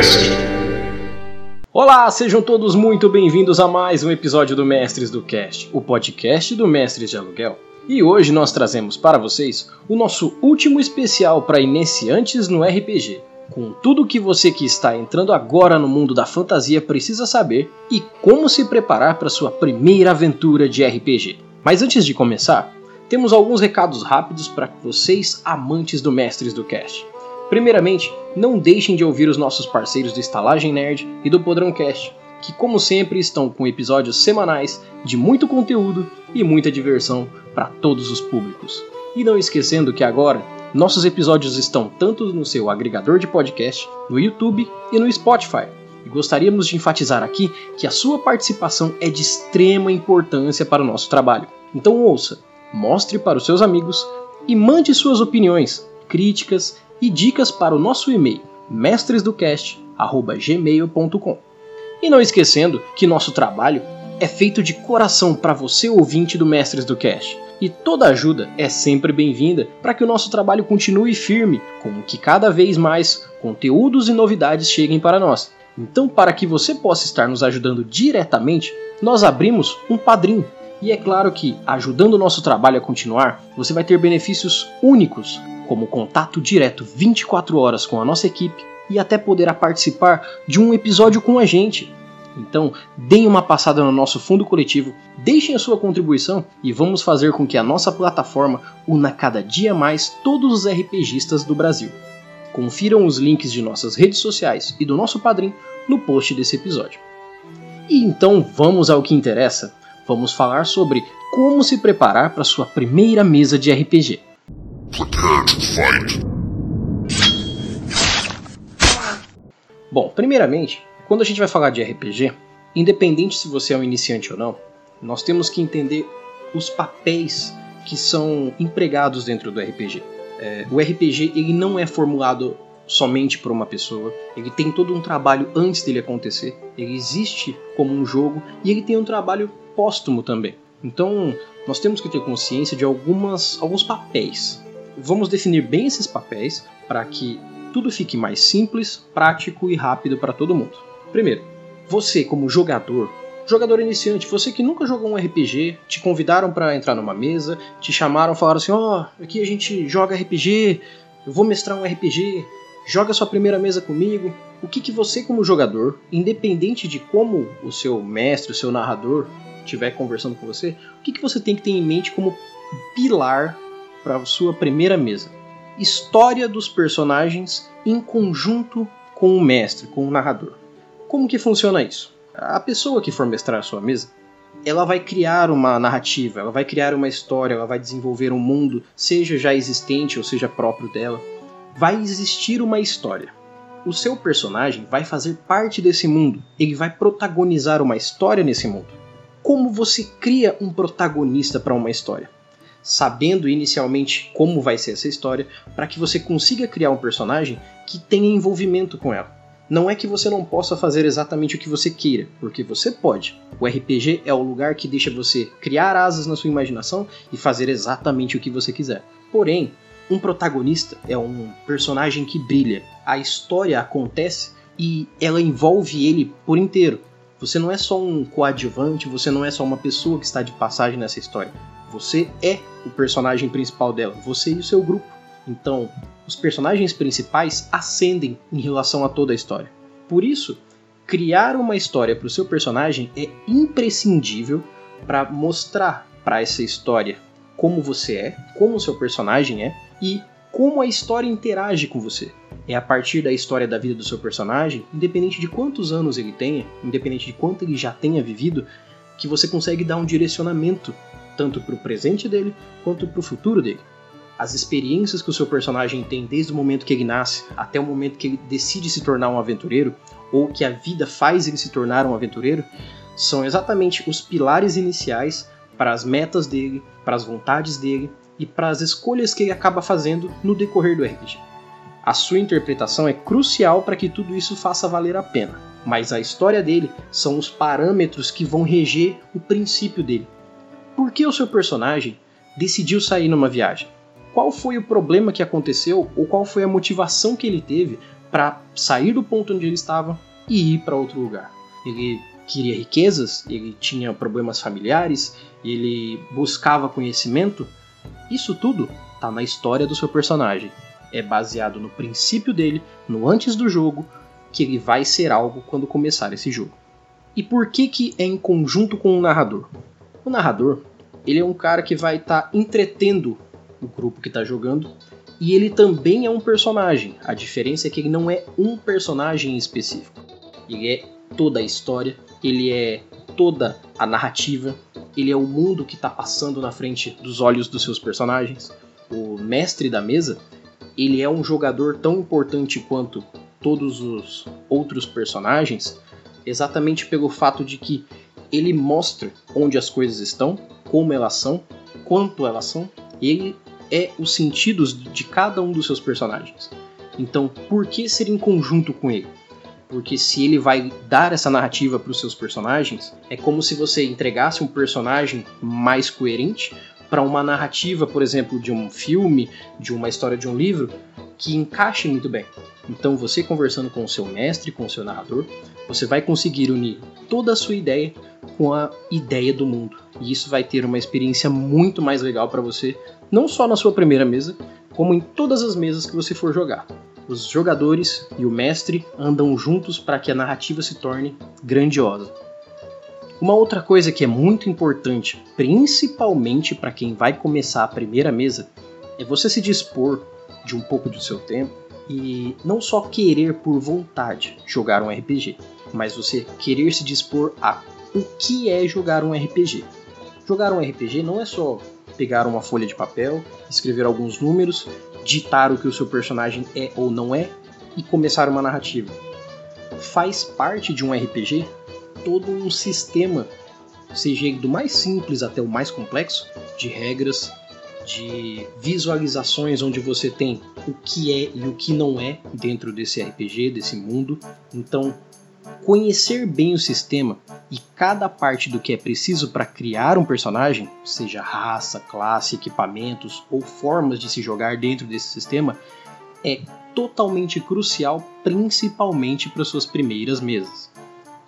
Cast. Olá, sejam todos muito bem-vindos a mais um episódio do Mestres do Cast, o podcast do Mestres de Aluguel. E hoje nós trazemos para vocês o nosso último especial para iniciantes no RPG, com tudo que você que está entrando agora no mundo da fantasia precisa saber e como se preparar para sua primeira aventura de RPG. Mas antes de começar, temos alguns recados rápidos para vocês amantes do Mestres do Cast. Primeiramente, não deixem de ouvir os nossos parceiros do Estalagem Nerd e do Podrão Cast, que como sempre estão com episódios semanais de muito conteúdo e muita diversão para todos os públicos. E não esquecendo que agora nossos episódios estão tanto no seu agregador de podcast, no YouTube e no Spotify. E gostaríamos de enfatizar aqui que a sua participação é de extrema importância para o nosso trabalho. Então ouça, mostre para os seus amigos e mande suas opiniões, críticas e dicas para o nosso e-mail mestresdocast@gmail.com. E não esquecendo que nosso trabalho é feito de coração para você ouvinte do Mestres do Cast. E toda ajuda é sempre bem-vinda para que o nosso trabalho continue firme, com que cada vez mais conteúdos e novidades cheguem para nós. Então, para que você possa estar nos ajudando diretamente, nós abrimos um padrinho. E é claro que, ajudando o nosso trabalho a continuar, você vai ter benefícios únicos, como contato direto 24 horas com a nossa equipe e até poderá participar de um episódio com a gente. Então, deem uma passada no nosso fundo coletivo, deixem a sua contribuição e vamos fazer com que a nossa plataforma una cada dia mais todos os RPGistas do Brasil. Confiram os links de nossas redes sociais e do nosso padrinho no post desse episódio. E então vamos ao que interessa. Vamos falar sobre como se preparar para sua primeira mesa de RPG. Fight. Bom, primeiramente, quando a gente vai falar de RPG, independente se você é um iniciante ou não, nós temos que entender os papéis que são empregados dentro do RPG. É, o RPG ele não é formulado somente por uma pessoa, ele tem todo um trabalho antes dele acontecer, ele existe como um jogo e ele tem um trabalho póstumo também. Então, nós temos que ter consciência de algumas, alguns papéis vamos definir bem esses papéis para que tudo fique mais simples, prático e rápido para todo mundo. Primeiro, você como jogador, jogador iniciante, você que nunca jogou um RPG, te convidaram para entrar numa mesa, te chamaram, falaram assim: "Ó, oh, aqui a gente joga RPG, eu vou mestrar um RPG, joga sua primeira mesa comigo". O que que você como jogador, independente de como o seu mestre, o seu narrador estiver conversando com você, o que que você tem que ter em mente como pilar para sua primeira mesa. História dos personagens em conjunto com o mestre, com o narrador. Como que funciona isso? A pessoa que for mestrar a sua mesa, ela vai criar uma narrativa, ela vai criar uma história, ela vai desenvolver um mundo, seja já existente ou seja próprio dela. Vai existir uma história. O seu personagem vai fazer parte desse mundo, ele vai protagonizar uma história nesse mundo. Como você cria um protagonista para uma história? Sabendo inicialmente como vai ser essa história, para que você consiga criar um personagem que tenha envolvimento com ela. Não é que você não possa fazer exatamente o que você queira, porque você pode. O RPG é o lugar que deixa você criar asas na sua imaginação e fazer exatamente o que você quiser. Porém, um protagonista é um personagem que brilha. A história acontece e ela envolve ele por inteiro. Você não é só um coadjuvante, você não é só uma pessoa que está de passagem nessa história. Você é o personagem principal dela, você e o seu grupo. Então, os personagens principais ascendem em relação a toda a história. Por isso, criar uma história para o seu personagem é imprescindível para mostrar para essa história como você é, como o seu personagem é e como a história interage com você. É a partir da história da vida do seu personagem, independente de quantos anos ele tenha, independente de quanto ele já tenha vivido, que você consegue dar um direcionamento tanto para o presente dele quanto para o futuro dele. As experiências que o seu personagem tem desde o momento que ele nasce até o momento que ele decide se tornar um aventureiro, ou que a vida faz ele se tornar um aventureiro, são exatamente os pilares iniciais para as metas dele, para as vontades dele e para as escolhas que ele acaba fazendo no decorrer do RPG. A sua interpretação é crucial para que tudo isso faça valer a pena, mas a história dele são os parâmetros que vão reger o princípio dele, por que o seu personagem decidiu sair numa viagem? Qual foi o problema que aconteceu ou qual foi a motivação que ele teve para sair do ponto onde ele estava e ir para outro lugar. Ele queria riquezas, ele tinha problemas familiares, ele buscava conhecimento. Isso tudo está na história do seu personagem. É baseado no princípio dele, no antes do jogo, que ele vai ser algo quando começar esse jogo. E por que que é em conjunto com o narrador? O narrador, ele é um cara que vai estar tá entretendo o grupo que está jogando e ele também é um personagem. A diferença é que ele não é um personagem específico. Ele é toda a história, ele é toda a narrativa, ele é o mundo que está passando na frente dos olhos dos seus personagens. O mestre da mesa, ele é um jogador tão importante quanto todos os outros personagens, exatamente pelo fato de que ele mostra onde as coisas estão, como elas são, quanto elas são, ele é os sentidos de cada um dos seus personagens. Então, por que ser em conjunto com ele? Porque se ele vai dar essa narrativa para os seus personagens, é como se você entregasse um personagem mais coerente para uma narrativa, por exemplo, de um filme, de uma história de um livro, que encaixe muito bem. Então, você conversando com o seu mestre, com o seu narrador, você vai conseguir unir toda a sua ideia com a ideia do mundo. E isso vai ter uma experiência muito mais legal para você, não só na sua primeira mesa, como em todas as mesas que você for jogar. Os jogadores e o mestre andam juntos para que a narrativa se torne grandiosa. Uma outra coisa que é muito importante, principalmente para quem vai começar a primeira mesa, é você se dispor de um pouco do seu tempo e não só querer por vontade jogar um RPG, mas você querer se dispor a o que é jogar um RPG. Jogar um RPG não é só pegar uma folha de papel, escrever alguns números, ditar o que o seu personagem é ou não é e começar uma narrativa. Faz parte de um RPG todo um sistema, seja do mais simples até o mais complexo, de regras, de visualizações onde você tem o que é e o que não é dentro desse RPG, desse mundo. Então, conhecer bem o sistema e cada parte do que é preciso para criar um personagem, seja raça, classe, equipamentos ou formas de se jogar dentro desse sistema, é totalmente crucial, principalmente para suas primeiras mesas.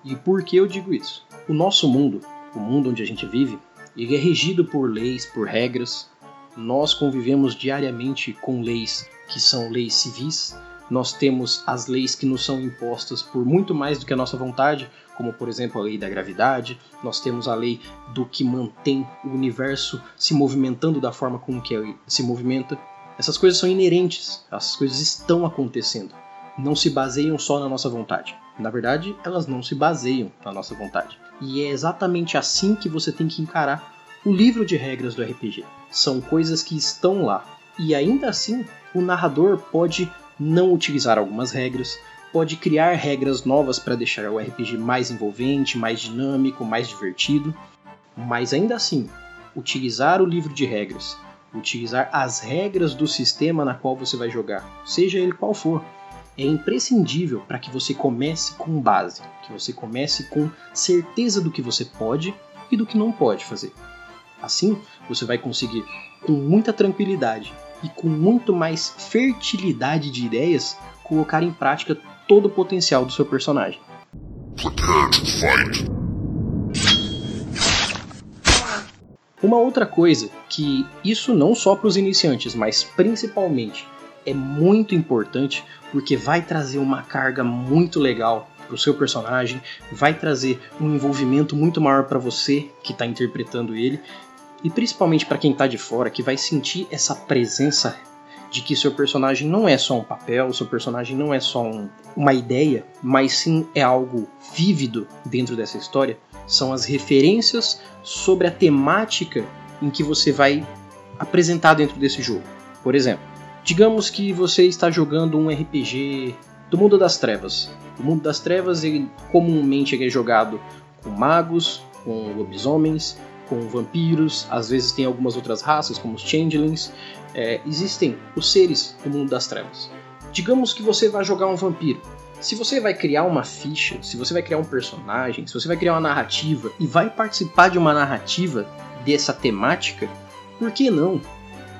E por que eu digo isso? O nosso mundo, o mundo onde a gente vive, ele é regido por leis, por regras. Nós convivemos diariamente com leis que são leis civis, nós temos as leis que nos são impostas por muito mais do que a nossa vontade, como por exemplo a lei da gravidade, nós temos a lei do que mantém o universo se movimentando da forma como que ele se movimenta. Essas coisas são inerentes, essas coisas estão acontecendo, não se baseiam só na nossa vontade. Na verdade, elas não se baseiam na nossa vontade. E é exatamente assim que você tem que encarar o livro de regras do RPG. São coisas que estão lá. E ainda assim, o narrador pode não utilizar algumas regras, pode criar regras novas para deixar o RPG mais envolvente, mais dinâmico, mais divertido, mas ainda assim, utilizar o livro de regras, utilizar as regras do sistema na qual você vai jogar, seja ele qual for, é imprescindível para que você comece com base, que você comece com certeza do que você pode e do que não pode fazer. Assim, você vai conseguir, com muita tranquilidade, e com muito mais fertilidade de ideias colocar em prática todo o potencial do seu personagem. Uma outra coisa que isso não só para os iniciantes, mas principalmente é muito importante porque vai trazer uma carga muito legal para o seu personagem, vai trazer um envolvimento muito maior para você que está interpretando ele e principalmente para quem tá de fora, que vai sentir essa presença de que seu personagem não é só um papel, seu personagem não é só um, uma ideia, mas sim é algo vívido dentro dessa história, são as referências sobre a temática em que você vai apresentar dentro desse jogo. Por exemplo, digamos que você está jogando um RPG do mundo das trevas. O mundo das trevas ele comumente é jogado com magos, com lobisomens, com vampiros, às vezes tem algumas outras raças, como os changelings. É, existem os seres do mundo das trevas. Digamos que você vai jogar um vampiro. Se você vai criar uma ficha, se você vai criar um personagem, se você vai criar uma narrativa e vai participar de uma narrativa dessa temática, por que não?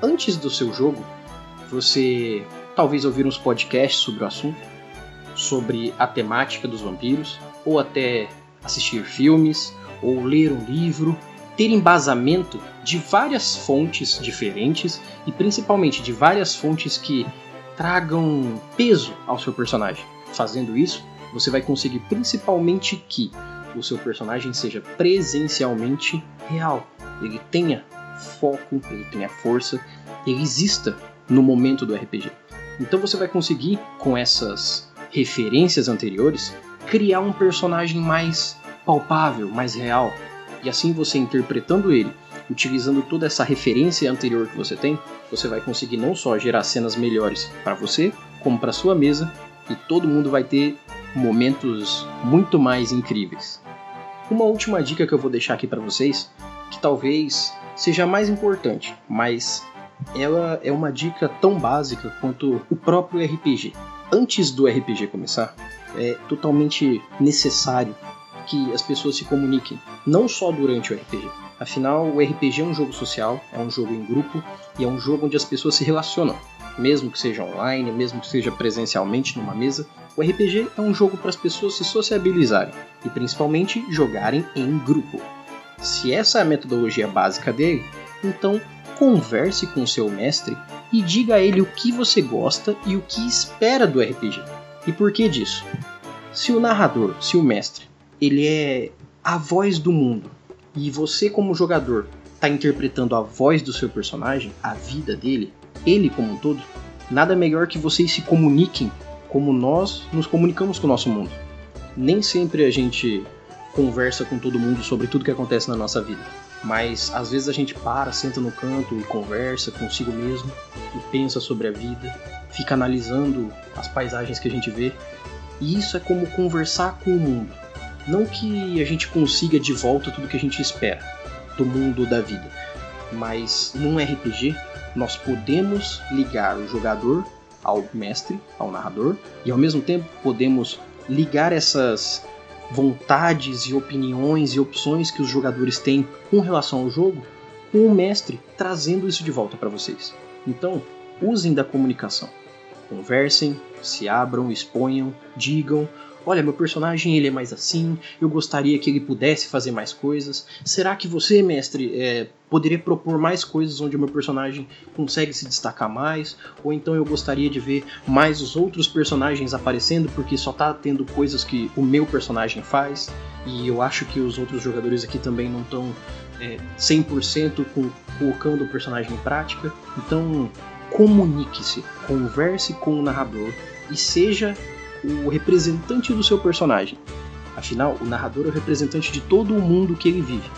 Antes do seu jogo, você talvez ouvir uns podcasts sobre o assunto, sobre a temática dos vampiros, ou até assistir filmes, ou ler um livro, ter embasamento de várias fontes diferentes e principalmente de várias fontes que tragam peso ao seu personagem. Fazendo isso, você vai conseguir principalmente que o seu personagem seja presencialmente real, ele tenha foco, ele tenha força, ele exista no momento do RPG. Então você vai conseguir, com essas referências anteriores, criar um personagem mais palpável, mais real. E assim você interpretando ele, utilizando toda essa referência anterior que você tem, você vai conseguir não só gerar cenas melhores para você, como para sua mesa, e todo mundo vai ter momentos muito mais incríveis. Uma última dica que eu vou deixar aqui para vocês, que talvez seja mais importante, mas ela é uma dica tão básica quanto o próprio RPG. Antes do RPG começar, é totalmente necessário que as pessoas se comuniquem, não só durante o RPG. Afinal, o RPG é um jogo social, é um jogo em grupo e é um jogo onde as pessoas se relacionam, mesmo que seja online, mesmo que seja presencialmente numa mesa. O RPG é um jogo para as pessoas se sociabilizarem e principalmente jogarem em grupo. Se essa é a metodologia básica dele, então converse com seu mestre e diga a ele o que você gosta e o que espera do RPG. E por que disso? Se o narrador, se o mestre, ele é a voz do mundo e você como jogador está interpretando a voz do seu personagem, a vida dele, ele como um todo, nada melhor que vocês se comuniquem como nós nos comunicamos com o nosso mundo. Nem sempre a gente conversa com todo mundo sobre tudo que acontece na nossa vida. Mas às vezes a gente para, senta no canto e conversa consigo mesmo e pensa sobre a vida, fica analisando as paisagens que a gente vê. E isso é como conversar com o mundo. Não que a gente consiga de volta tudo que a gente espera do mundo da vida, mas num RPG nós podemos ligar o jogador ao mestre, ao narrador, e ao mesmo tempo podemos ligar essas vontades e opiniões e opções que os jogadores têm com relação ao jogo, com o mestre trazendo isso de volta para vocês. Então, usem da comunicação. Conversem, se abram, exponham, digam Olha, meu personagem ele é mais assim, eu gostaria que ele pudesse fazer mais coisas. Será que você, mestre, é, poderia propor mais coisas onde o meu personagem consegue se destacar mais? Ou então eu gostaria de ver mais os outros personagens aparecendo porque só tá tendo coisas que o meu personagem faz? E eu acho que os outros jogadores aqui também não estão é, 100% com, colocando o personagem em prática. Então, comunique-se, converse com o narrador e seja o representante do seu personagem. Afinal, o narrador é o representante de todo o mundo que ele vive.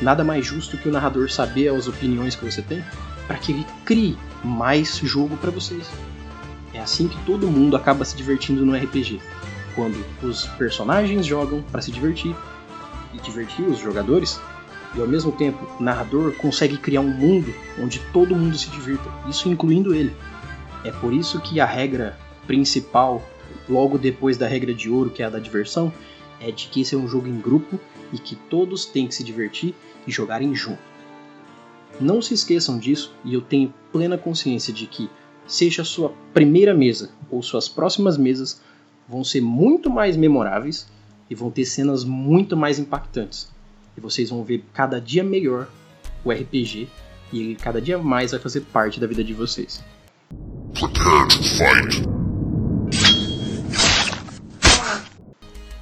Nada mais justo que o narrador saber as opiniões que você tem para que ele crie mais jogo para vocês. É assim que todo mundo acaba se divertindo no RPG. Quando os personagens jogam para se divertir e divertir os jogadores, e ao mesmo tempo o narrador consegue criar um mundo onde todo mundo se divirta, isso incluindo ele. É por isso que a regra principal logo depois da regra de ouro, que é a da diversão, é de que esse é um jogo em grupo e que todos têm que se divertir e jogarem junto. Não se esqueçam disso e eu tenho plena consciência de que, seja a sua primeira mesa ou suas próximas mesas, vão ser muito mais memoráveis e vão ter cenas muito mais impactantes. E vocês vão ver cada dia melhor o RPG e ele cada dia mais vai fazer parte da vida de vocês. Prepare to fight.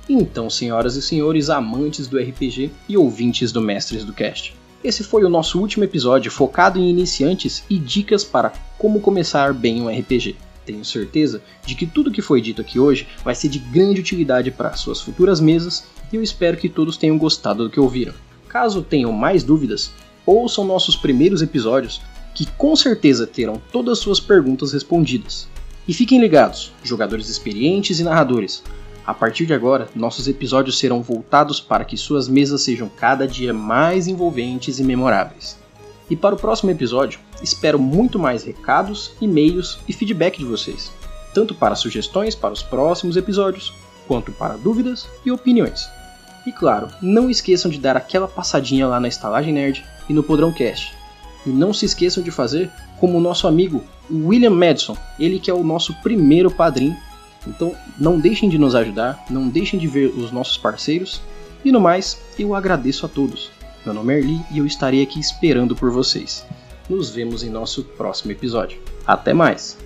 Então, senhoras e senhores, amantes do RPG e ouvintes do Mestres do Cast. Esse foi o nosso último episódio focado em iniciantes e dicas para como começar bem um RPG. Tenho certeza de que tudo que foi dito aqui hoje vai ser de grande utilidade para suas futuras mesas e eu espero que todos tenham gostado do que ouviram. Caso tenham mais dúvidas, ouçam nossos primeiros episódios que com certeza terão todas suas perguntas respondidas. E fiquem ligados, jogadores experientes e narradores, a partir de agora, nossos episódios serão voltados para que suas mesas sejam cada dia mais envolventes e memoráveis. E para o próximo episódio, espero muito mais recados, e-mails e feedback de vocês, tanto para sugestões para os próximos episódios, quanto para dúvidas e opiniões. E claro, não esqueçam de dar aquela passadinha lá na Estalagem Nerd e no Podrão Cast. E não se esqueçam de fazer como o nosso amigo William Madison, ele que é o nosso primeiro padrinho Então não deixem de nos ajudar, não deixem de ver os nossos parceiros. E no mais, eu agradeço a todos. Meu nome é Erli e eu estarei aqui esperando por vocês. Nos vemos em nosso próximo episódio. Até mais!